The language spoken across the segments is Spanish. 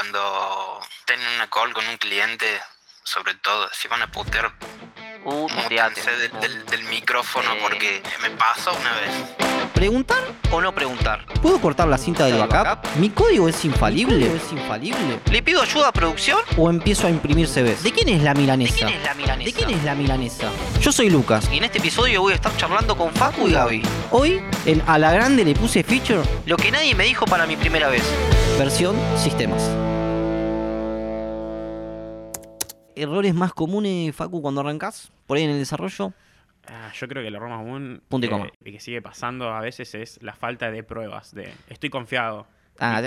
cuando tienen una call con un cliente, sobre todo, si van a putear, Uh, muteanse del, del- del micrófono porque me pasó una vez. ¿Preguntar o no preguntar. ¿Puedo cortar la cinta del backup? ¿Mi código es infalible? ¿Es infalible? ¿Le pido ayuda a producción? ¿O empiezo a imprimir CVs? ¿De quién es la milanesa? ¿De quién es la milanesa? ¿De quién es la milanesa? Yo soy Lucas. Y en este episodio voy a estar charlando con Facu y Gaby. Hoy, en A la Grande le puse feature, Lo que nadie me dijo para mi primera vez. versión sistemas. ¿Errores más comunes, Facu, cuando arrancás? Por ahí en el desarrollo. Ah, yo creo que el error más común Punto y coma. y que sigue pasando a veces es la falta de pruebas. De estoy confiado. Ah,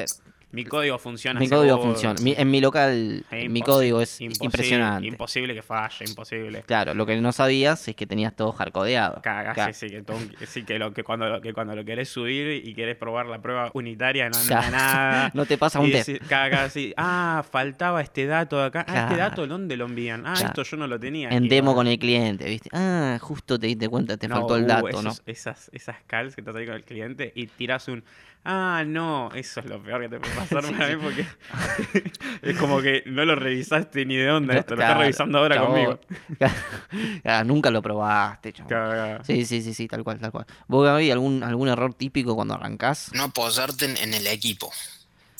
mi, código funciona. mi código funciona. Mi- en mi local, Es mi código es imposible- impresionante. Imposible que falle, imposible. Claro, lo que no sabías es que tenías todo hardcodeado. Cagas, Claro. sí, sí, que, todo- sí, que, lo, que, cuando, que cuando lo querés subir y querés probar la prueba unitaria no anda Claro. nada. No te pasa un test. cagas así, ah, faltaba este dato de acá. Ah, Claro. este dato, ¿dónde lo envían? Ah, esto yo no lo tenía. En demo bueno, con el cliente, ¿viste? Ah, justo te diste cuenta, te no, faltó el uh, dato, esos- ¿no? Esas, esas calls que estás ahí con el cliente y tirás un, ah, no, eso es lo peor que te puede pasar Sí, para sí. mí porque es como que no lo revisaste ni de dónde esto, lo Claro, estás revisando ahora chabón. conmigo. Ah, nunca lo probaste, chabón. Sí, sí, sí, sí, tal cual, tal cual. ¿Vos, Gaby, algún, algún error típico cuando arrancás? No apoyarte en, en el equipo.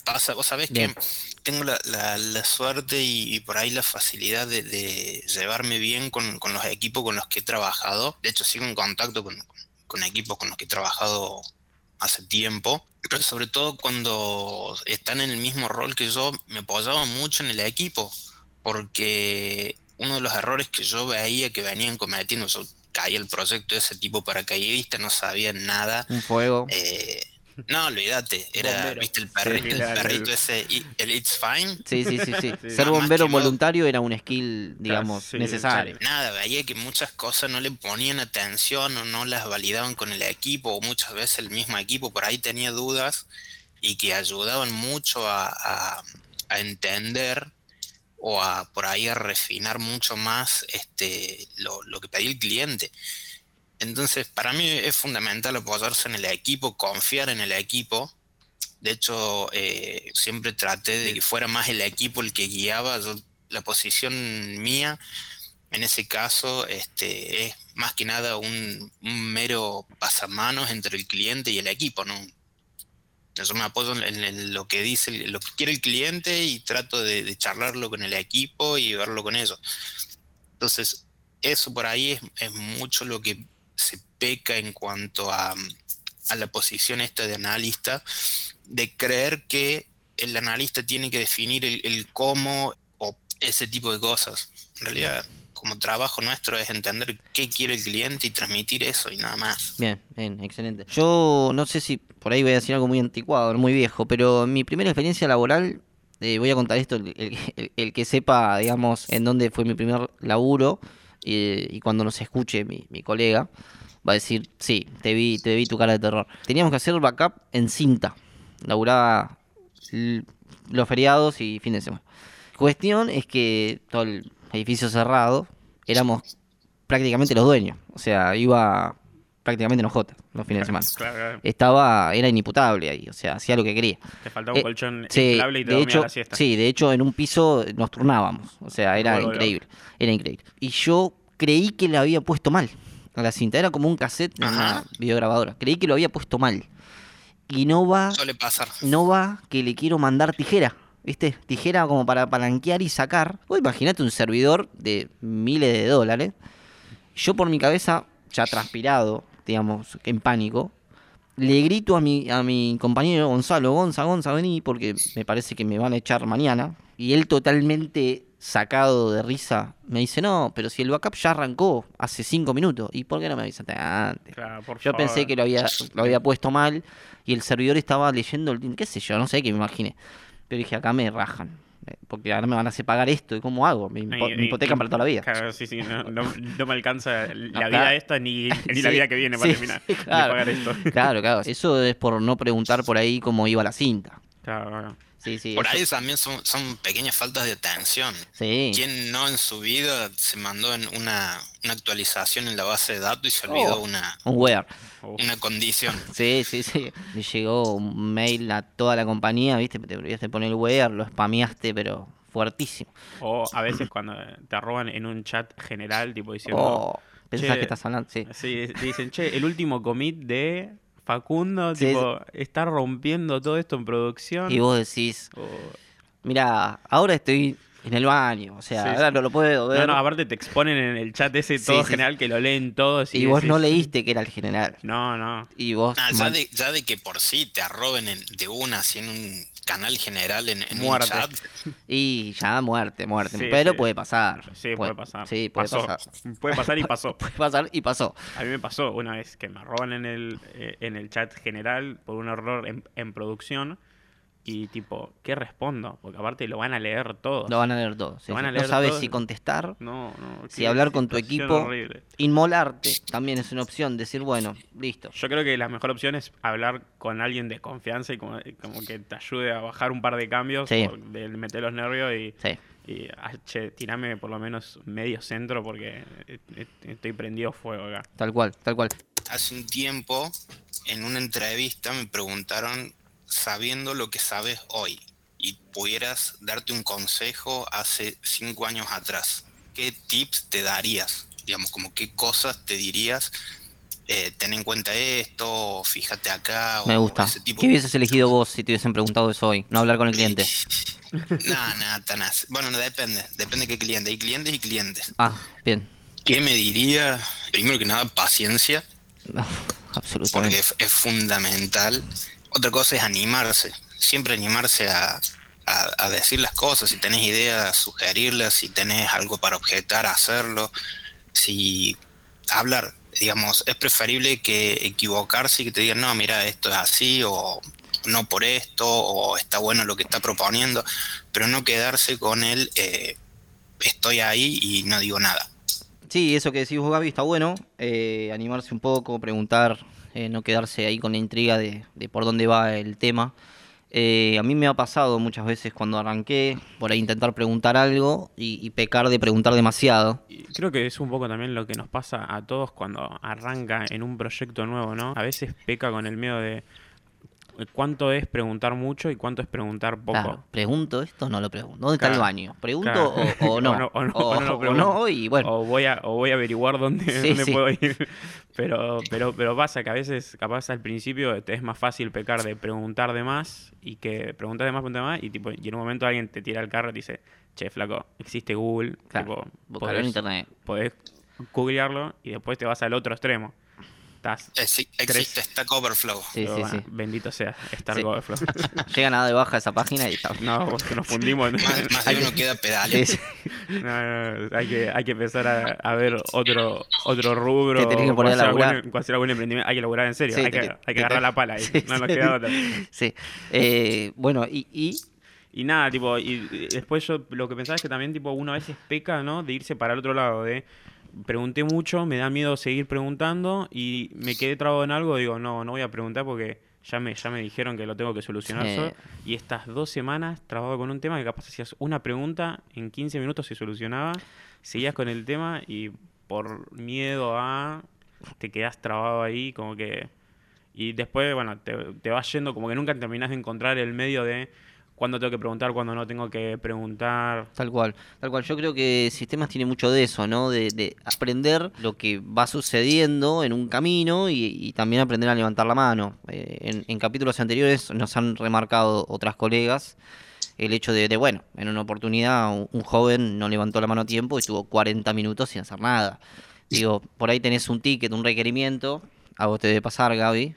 Pasa, vos sabés Bien. que tengo la, la- la suerte y, y por ahí la facilidad de, de llevarme bien con, con los equipos con los que he trabajado. De hecho, sigo en contacto con, con equipos con los que he trabajado hace tiempo. Pero sobre todo cuando están en el mismo rol que yo, me apoyaba mucho en el equipo. Porque uno de los errores que yo veía que venían cometiendo, yo caía el proyecto de ese tipo paracaidista, no sabía nada. Un fuego. Eh, no, olvídate, era, Bombero. viste, el perrito, Sí, el perrito ese, el It's Fine. Sí, sí, sí, sí. Sí. Ser bombero voluntario era un skill, digamos, sí, necesario. Nada, veía que muchas cosas no le ponían atención o no las validaban con el equipo, o muchas veces el mismo equipo por ahí tenía dudas y que ayudaban mucho a, a- a entender o a por ahí a refinar mucho más este lo, lo que pedía el cliente. Entonces, para mí es fundamental apoyarse en el equipo, confiar en el equipo. De hecho, eh, siempre traté de que fuera más el equipo el que guiaba. Yo- la posición mía, en ese caso, este, es más que nada un, mero pasamanos entre el cliente y el equipo, ¿no? Yo me apoyo en, en lo que dice, lo que quiere el cliente y trato de, de charlarlo con el equipo y verlo con ellos. Entonces, eso por ahí es, es mucho lo que se peca en cuanto a, a la posición esta de analista, de creer que el analista tiene que definir el, el cómo o ese tipo de cosas. En realidad, como trabajo nuestro es entender qué quiere el cliente y transmitir eso y nada más. Bien, bien, excelente. Yo no sé si por ahí voy a decir algo muy anticuado, muy viejo, pero mi primera experiencia laboral, eh, voy a contar esto, el- el- el que sepa, digamos, en dónde fue mi primer laburo, eh, y cuando nos escuche mi, colega, va a decir, sí, te vi, te vi tu cara de terror. Teníamos que hacer backup en cinta, laburaba los feriados y fin de semana. Cuestión es que todo el edificio cerrado, éramos prácticamente los dueños, o sea, iba prácticamente en OJ los fines de semana. Claro, claro. Estaba, era inimputable ahí, o sea, hacía lo que quería. Te faltaba un Eh, colchón Sí, inflable y te de hecho, la siesta. sí, de hecho en un piso nos turnábamos, o sea, era Bueno, increíble, era increíble. Y yo creí que le había puesto mal a la cinta, era como un cassette en una videograbadora, creí que lo había puesto mal. Y no va, Suele pasar. no va que le quiero mandar tijera, ¿viste? Tijera como para palanquear y sacar. Vos imagínate un servidor de miles de dólares. Yo por mi cabeza, ya transpirado, digamos, en pánico, le grito a mi, a mi compañero Gonzalo, Gonza, Gonza, vení, porque me parece que me van a echar mañana. Y él totalmente sacado de risa me dice, no, pero si el backup ya arrancó hace cinco minutos, ¿y por qué no me avisaste antes? Claro, por Yo pensé que lo había, lo había puesto mal y el servidor estaba leyendo, el, qué sé yo, no sé qué me imaginé. Pero dije, acá me rajan, porque ahora me van a hacer pagar esto, ¿y cómo hago? Me, impo- Y- me y- hipotecan para toda la vida. Claro, sí, sí, no, no- no me alcanza la vida esta ni, ni la vida que viene para sí, terminar sí, de pagar esto. Claro, claro, eso es por no preguntar por ahí cómo iba la cinta. Claro, claro. Sí, sí. Por eso- ahí también son, son pequeñas faltas de atención. Sí. ¿Quién no en su vida se mandó en una, una actualización en la base de datos y se olvidó Oh. una, Un where. Una condición? Sí, sí, sí. Le llegó un mail a toda la compañía, ¿viste? Te olvidaste poner el where, lo spameaste, pero fuertísimo. O a veces cuando te roban en un chat general, tipo diciendo. Oh, pensás "Che, que estás hablando, sí. Sí, te dicen, che, el último commit de Facundo, Sí, tipo, está rompiendo todo esto en producción. Y vos decís, mira, ahora estoy en el baño, o sea, Sí, ahora sí. no lo puedo ver. No, no, aparte te exponen en el chat ese todo sí, general que lo leen todos. y vos decís, no leíste que era el general. No, no. Y vos... Ah, ya, de, ya de que por sí te arroben en- de una, así en un canal general, en, en un chat. Y ya muerte, muerte. Sí, pero sí. puede pasar. Sí, puede, pasar. Sí, puede Pasó. pasar. Puede pasar y pasó. Puede pasar y pasó. A mí me pasó una vez que me roban en el, eh, en el chat general por un error en, en producción. Y tipo, ¿qué respondo? Porque aparte lo van a leer todos. Lo van a leer todo. sí, van no sabes todo. si contestar, No, no. si hablar con tu equipo. horrible. Inmolarte también es una opción. Decir, bueno, listo. Yo creo que la mejor opción es hablar con alguien de confianza y como, como que te ayude a bajar un par de cambios, Sí. de meter los nervios y, Sí. y ah, che, tirame por lo menos medio centro porque eh, eh, estoy prendido fuego acá. Tal cual, tal cual. Hace un tiempo, en una entrevista, me preguntaron, sabiendo lo que sabes hoy, y pudieras darte un consejo hace cinco años atrás, ¿qué tips te darías? Digamos, como qué cosas te dirías, eh, ten en cuenta esto, fíjate acá, Me o gusta. ese tipo ¿Qué hubieses elegido vos si te hubiesen preguntado eso hoy? No hablar con el cliente. Nada, nada, tan así. Bueno, no depende, depende de qué cliente. Hay clientes y clientes. Ah, bien. ¿Qué me diría? Primero que nada, paciencia, No, porque absolutamente. es, es fundamental. Otra cosa es animarse, siempre animarse a, a- decir las cosas, si tenés ideas, sugerirlas, si tenés algo para objetar, hacerlo, si hablar, digamos, es preferible que equivocarse y que te digan, no, mira, esto es así, o no por esto, o está bueno lo que está proponiendo, pero no quedarse con el eh, estoy ahí y no digo nada. Sí, eso que decís vos, Gaby, está bueno. eh, animarse un poco, preguntar, eh, no quedarse ahí con la intriga de, de por dónde va el tema. Eh, a mí me ha pasado muchas veces cuando arranqué por ahí intentar preguntar algo y, pecar de preguntar demasiado. Creo que es un poco también lo que nos pasa a todos cuando arranca en un proyecto nuevo, ¿no? A veces peca con el miedo de cuánto es preguntar mucho y cuánto es preguntar poco. Claro, pregunto esto, no lo pregunto. ¿Dónde está el Claro, baño? ¿Pregunto claro. o, o no? O no- o no- O- no y bueno. O voy a, o voy a averiguar dónde, Sí, dónde sí. puedo ir. Pero, pero, pero pasa que a veces, capaz al principio, te es más fácil pecar de preguntar de más y que preguntas de más, preguntas de más, y tipo, y en un momento alguien te tira el carro y te dice, che, flaco, existe Google, Claro, tipo, buscarlo en internet. podés googlearlo y después te vas al otro extremo. Estás Exi- Existe Stack Overflow. Sí, pero sí, bueno, sí. Bendito sea Star Sí. Overflow. Llega nada de baja esa página y está. no, nos fundimos. en- Más, más de uno queda pedal. Sí, sí. No, no, no, hay, que, hay que empezar a, a ver otro otro rubro. Te tenés que poner a laburar. algún- cuando hacer algún emprendimiento. Hay que laburar en serio. Sí, hay, que, que- hay que agarrar te- la pala ahí. Sí, no nos sí. queda otra. Sí. Eh, bueno, y, y Y nada, tipo, y, y después yo lo que pensaba es que también, tipo, uno a veces peca, ¿no? De irse para el otro lado, de pregunté mucho, me da miedo seguir preguntando y me quedé trabado en algo, digo, no, no voy a preguntar porque ya me, ya me dijeron que lo tengo que solucionar Sí. solo. Y estas dos semanas trabado con un tema que capaz hacías una pregunta, en 15 minutos se solucionaba, seguías con el tema y por miedo a te quedás trabado ahí, como que... Y después, bueno, te, te vas yendo como que nunca terminás de encontrar el medio de cuándo tengo que preguntar, cuándo no tengo que preguntar. Tal cual, tal cual. Yo creo que sistemas tiene mucho de eso, ¿no? De, de aprender lo que va sucediendo en un camino y, también aprender a levantar la mano. Eh, en, en capítulos anteriores nos han remarcado otras colegas el hecho de, de, bueno, en una oportunidad un, un joven no levantó la mano a tiempo y estuvo 40 minutos sin hacer nada. Digo, por ahí tenés un ticket, un requerimiento, a vos te debe pasar, Gaby,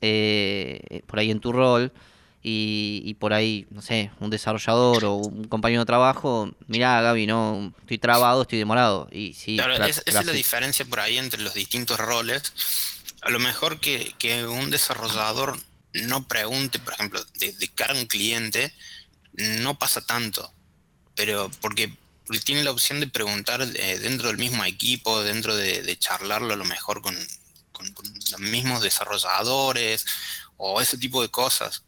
eh, por ahí en tu rol y, y por ahí, no sé, un desarrollador o un compañero de trabajo, mirá Gaby, no, estoy trabado, estoy demorado. Y sí, Claro, cla- es- esa es la diferencia por ahí entre los distintos roles. A lo mejor que, que un desarrollador no pregunte, por ejemplo, de, de cara a un cliente, no pasa tanto. Pero porque tiene la opción de preguntar eh, dentro del mismo equipo, dentro de, de charlarlo a lo mejor con, con- con los mismos desarrolladores o ese tipo de cosas.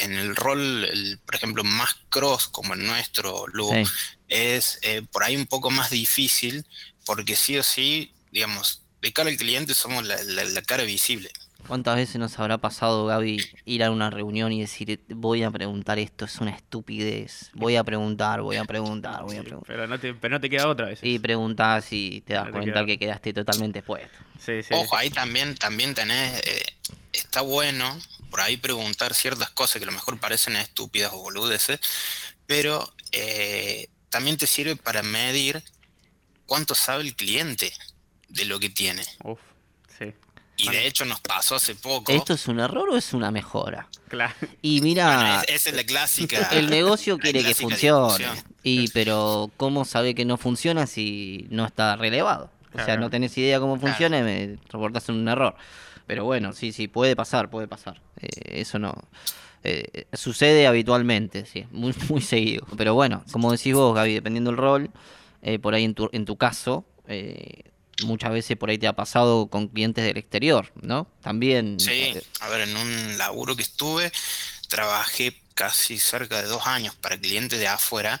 En el rol, el- por ejemplo, más cross como el nuestro, Lu, Sí. es eh, por ahí un poco más difícil, porque sí o sí, digamos, de cara al cliente somos la, la- la cara visible. ¿Cuántas veces nos habrá pasado, Gaby, ir a una reunión y decir, voy a preguntar esto, es una estupidez? Voy a preguntar, voy a preguntar, voy a Sí, preguntar. pero, no te, pero no te queda otra vez. Y preguntás y te das No te cuenta queda. que quedaste totalmente puesto. Sí, sí. Ojo, ahí también, también tenés, eh, está bueno por ahí preguntar ciertas cosas que a lo mejor parecen estúpidas o boludeces, pero eh, también te sirve para medir cuánto sabe el cliente de lo que tiene. Uf, sí. Y de hecho nos pasó hace poco. ¿Esto es un error o es una mejora? Claro. Y mira, Bueno, esa es la clásica. el negocio quiere que funcione. Y pero ¿cómo sabe que no funciona si no está relevado? O sea, no tenés idea cómo funciona y me reportás un error. Pero bueno, sí, sí, puede pasar, puede pasar. Eh, eso no... eh, sucede habitualmente, sí, muy, muy seguido. Pero bueno, como decís vos, Gaby, dependiendo del rol, eh, por ahí en tu, en tu caso, eh, muchas veces por ahí te ha pasado con clientes del exterior, ¿no? También... Sí, a ver, en un laburo que estuve, trabajé casi cerca de dos años para clientes de afuera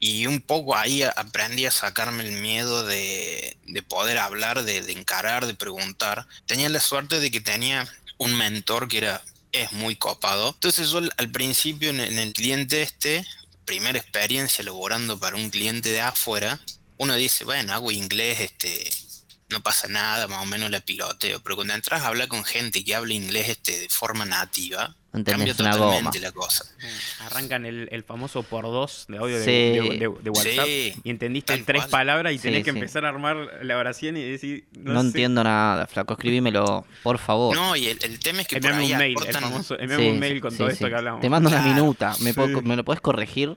y un poco ahí aprendí a sacarme el miedo de, de poder hablar, de, de encarar, de preguntar. Tenía la suerte de que tenía un mentor que era, es muy copado. Entonces yo al principio en, en el cliente este, primera experiencia laborando para un cliente de afuera, uno dice, bueno, hago inglés, este, no pasa nada, más o menos la piloteo. Pero cuando entras a hablar con gente que habla inglés este, de forma nativa, Entendés cambia totalmente goma. la cosa. Arrancan el, el famoso por dos de audio de, Sí. de- de- de WhatsApp Sí, y entendiste tal tres cual. palabras y Sí, tenés que sí. empezar a armar la oración y decir. No, No, sé. entiendo nada, flaco, escribímelo, por favor. No, y el, el tema es que por Enviame ahí un mail, el aportan- famoso. Enviame Sí, un mail con sí, todo sí. esto que hablamos. Te mando una minuta, ¿Me, puedo- ¿me lo puedes corregir?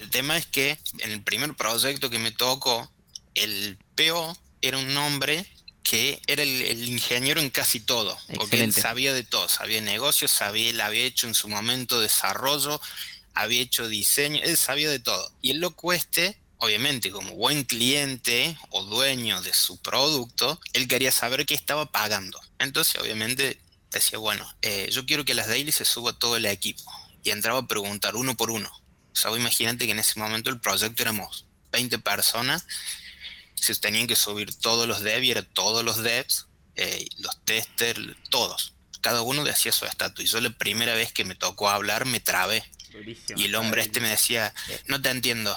El tema es que en el primer proyecto que me tocó, el PO era un hombre que era el, el ingeniero en casi todo, porque él sabía de todo, sabía negocios, sabía, él había hecho en su momento desarrollo, había hecho diseño, él sabía de todo. Y el loco este, obviamente como buen cliente o dueño de su producto, él quería saber qué estaba pagando. Entonces obviamente decía, bueno, eh, yo quiero que las daily se suba todo el equipo. Y entraba a preguntar uno por uno. O sea, imagínate que en ese momento el proyecto éramos 20 personas, se tenían que subir todos los era todos los devs, eh, los testers, todos. Cada uno decía su estatus. Y yo la primera vez que me tocó hablar me trabé. Durísimo. Y el hombre este me decía, no te entiendo.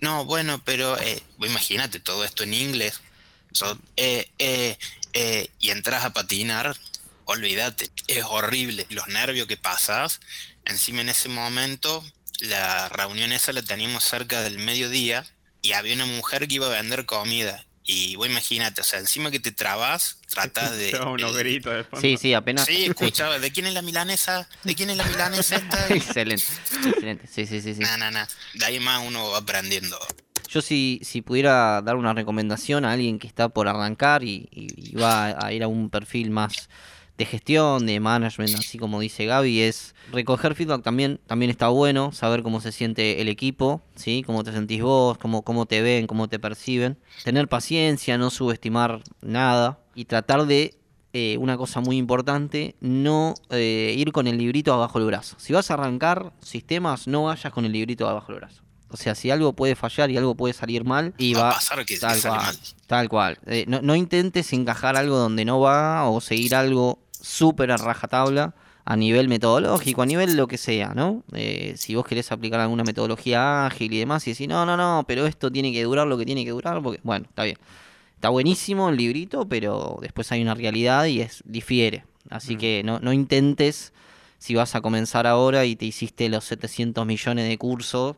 No, bueno, pero eh, imagínate todo esto en inglés. So, eh, eh, y entras a patinar, olvídate, es horrible. Los nervios que pasas. Encima en ese momento, la reunión esa la teníamos cerca del mediodía y había una mujer que iba a vender comida. Y vos imagínate, o sea, encima que te trabas, tratas de... Escuchaba unos el- gritos de fondo. Sí, sí, apenas. Sí, escuchaba, ¿de quién es la milanesa? ¿De quién es la milanesa esta? excelente, excelente. Sí, sí, sí, sí. No, no. De ahí más uno va aprendiendo. Yo si, si pudiera dar una recomendación a alguien que está por arrancar y, y- y va a ir a un perfil más de gestión, de management, así como dice Gaby, es recoger feedback también, también está bueno, saber cómo se siente el equipo, ¿sí? cómo te sentís vos, cómo, cómo te ven, cómo te perciben. Tener paciencia, no subestimar nada y tratar de, eh, una cosa muy importante, no eh, ir con el librito abajo del brazo. Si vas a arrancar sistemas, no vayas con el librito abajo del brazo. O sea, si algo puede fallar y algo puede salir mal, y Va va, a pasar que- que tal sale cual, mal. tal cual. Eh, no, no intentes encajar algo donde no va o seguir algo súper a rajatabla a nivel metodológico, a nivel lo que sea, ¿no? Eh, si vos querés aplicar alguna metodología ágil y demás y decís, no, no, no, pero esto tiene que durar lo que tiene que durar, porque, bueno, está bien. Está buenísimo el librito, pero después hay una realidad y es difiere. Así Mm. que no, no intentes, si vas a comenzar ahora y te hiciste los 700 millones de cursos,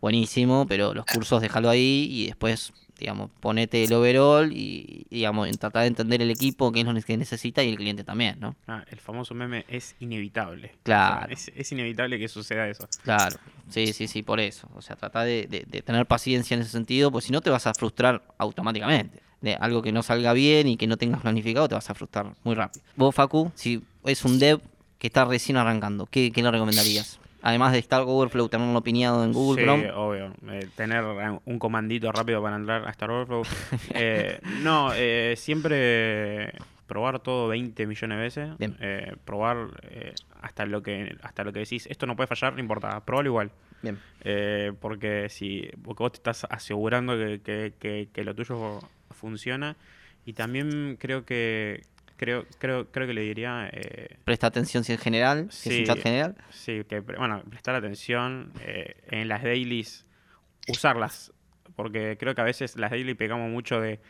buenísimo, pero los cursos déjalo ahí y después, digamos, ponete el overall y, digamos, tratar de entender el equipo, qué es lo que necesita y el cliente también, ¿no? Ah, el famoso meme es inevitable. Claro. O sea, es, es inevitable que suceda eso. Claro, sí, sí, sí, por eso. O sea, trata de, de- de tener paciencia en ese sentido, pues si no te vas a frustrar automáticamente. De algo que no salga bien y que no tengas planificado, te vas a frustrar muy rápido. Vos, Facu, si es un dev que está recién arrancando, ¿qué, qué le recomendarías? Además de estar Overflow, tenerlo opinado en Google sí, Chrome. obvio. Eh, tener un comandito rápido para entrar a Star Overflow. Eh, no, eh, siempre probar todo 20 millones de veces. Bien. eh, probar eh, hasta lo que hasta lo que decís, esto no puede fallar, no importa, probarlo igual. Bien. Eh, porque si porque vos te estás asegurando que, que- que- que lo tuyo funciona. Y también creo que creo creo creo que le diría eh, Presta atención si es general, si es un Sí. chat general. Sí, que bueno, prestar atención eh, en las dailies, usarlas, porque creo que a veces las dailies pegamos mucho de,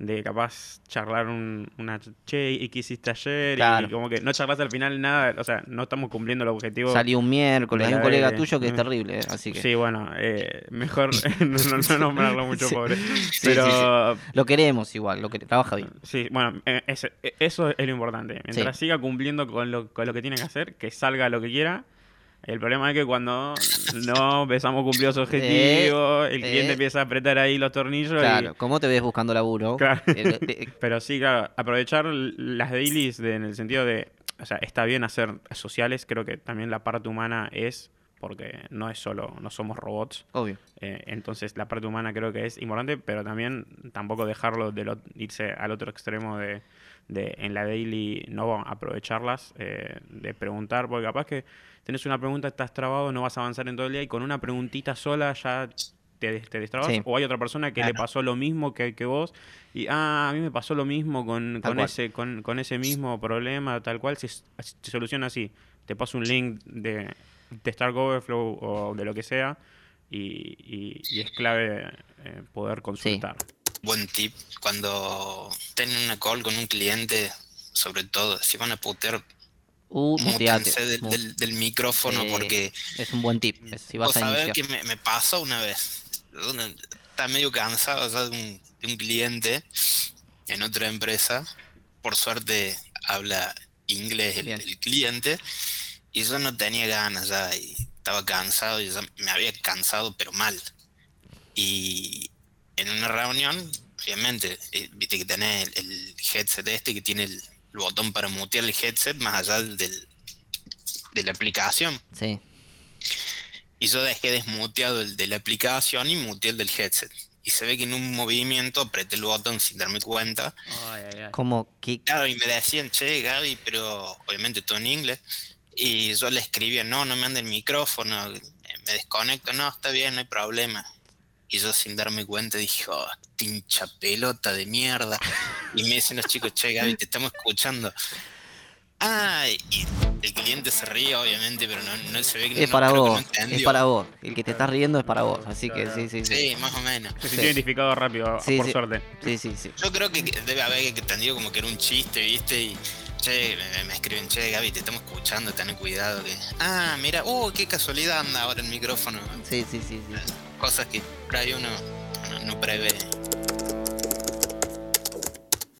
de capaz charlar un, una che, ¿y qué hiciste ayer? Claro. Y como que no charlas al final nada, o sea, no estamos cumpliendo el objetivo. Salió un miércoles, hay un colega tuyo que es Mm. terrible, eh, así que Sí, bueno, eh, mejor no, no- no nombrarlo mucho, Sí. pobre. sí, Pero lo queremos igual, lo que trabaja bien. Sí, bueno, eh, eh, eso es lo importante. Mientras siga cumpliendo con lo, con lo que tiene que hacer, que salga lo que quiera. El problema es que cuando no empezamos a cumplir los objetivos, el cliente eh. empieza a apretar ahí los tornillos. y- Claro, ¿cómo te ves buscando laburo? Claro. Eh, eh, pero sí, claro, aprovechar las dailies de- en el sentido de, o sea, está bien hacer sociales, creo que también la parte humana es, porque no es solo, no somos robots. obvio. Eh, entonces la parte humana creo que es importante, pero también tampoco dejarlo de lo- irse al otro extremo de, de en la daily no aprovecharlas, eh, de preguntar, porque capaz que tenés una pregunta, estás trabado, no vas a avanzar en todo el día y con una preguntita sola ya te, te destrabas. Sí. O hay otra persona que le pasó lo mismo que, que vos y, ah, a mí me pasó lo mismo con, con ese, con, con ese mismo problema, tal cual, se, se soluciona así. Te paso un link de, de Stark Overflow o de lo que sea y, y- y es clave eh, poder consultar. Buen tip. Cuando tienen una call con un cliente, sobre todo, si van a putear, Uh, muteate. del, Mu- del- del micrófono porque Es un buen tip. es Si vas a iniciar. que me, me pasó una vez. Estaba medio cansado ya de un, de un cliente en otra empresa. Por suerte habla inglés el, cliente. Y yo no tenía ganas ya. Y estaba cansado y ya me había cansado, pero mal. Y en una reunión, obviamente, eh, viste que tenés el, el headset este que tiene el, el botón para mutear el headset más allá del, de la aplicación. Sí. Y yo dejé desmuteado el de la aplicación y muteé el del headset. Y se ve que en un movimiento apreté el botón sin darme cuenta. Como que. Claro, y me decían, che, Gaby, pero obviamente todo en inglés. Y yo le escribía, no, no me anda el micrófono, me desconecto, no, está bien, no hay problema. Y yo sin darme cuenta dije, oh, tincha pelota de mierda. Y me dicen los chicos, che, Gaby, te estamos escuchando. Ah, y el cliente se ríe, obviamente, pero no, no se ve que Es no, para no vos. Es para vos. El que te estás riendo es para vos. Así que sí, sí, sí. Sí, más o menos. Se Sí. sintió identificado rápido, Sí, por sí. suerte. Sí, sí, sí. Yo creo que debe haber entendido como que era un chiste, ¿viste? Y, che, me, me escriben, che, Gaby, te estamos escuchando, ten cuidado. Que... Ah, mira, uh, qué casualidad anda ahora el micrófono. Sí, sí, sí, sí. Cosas que por ahí uno no, no prevé.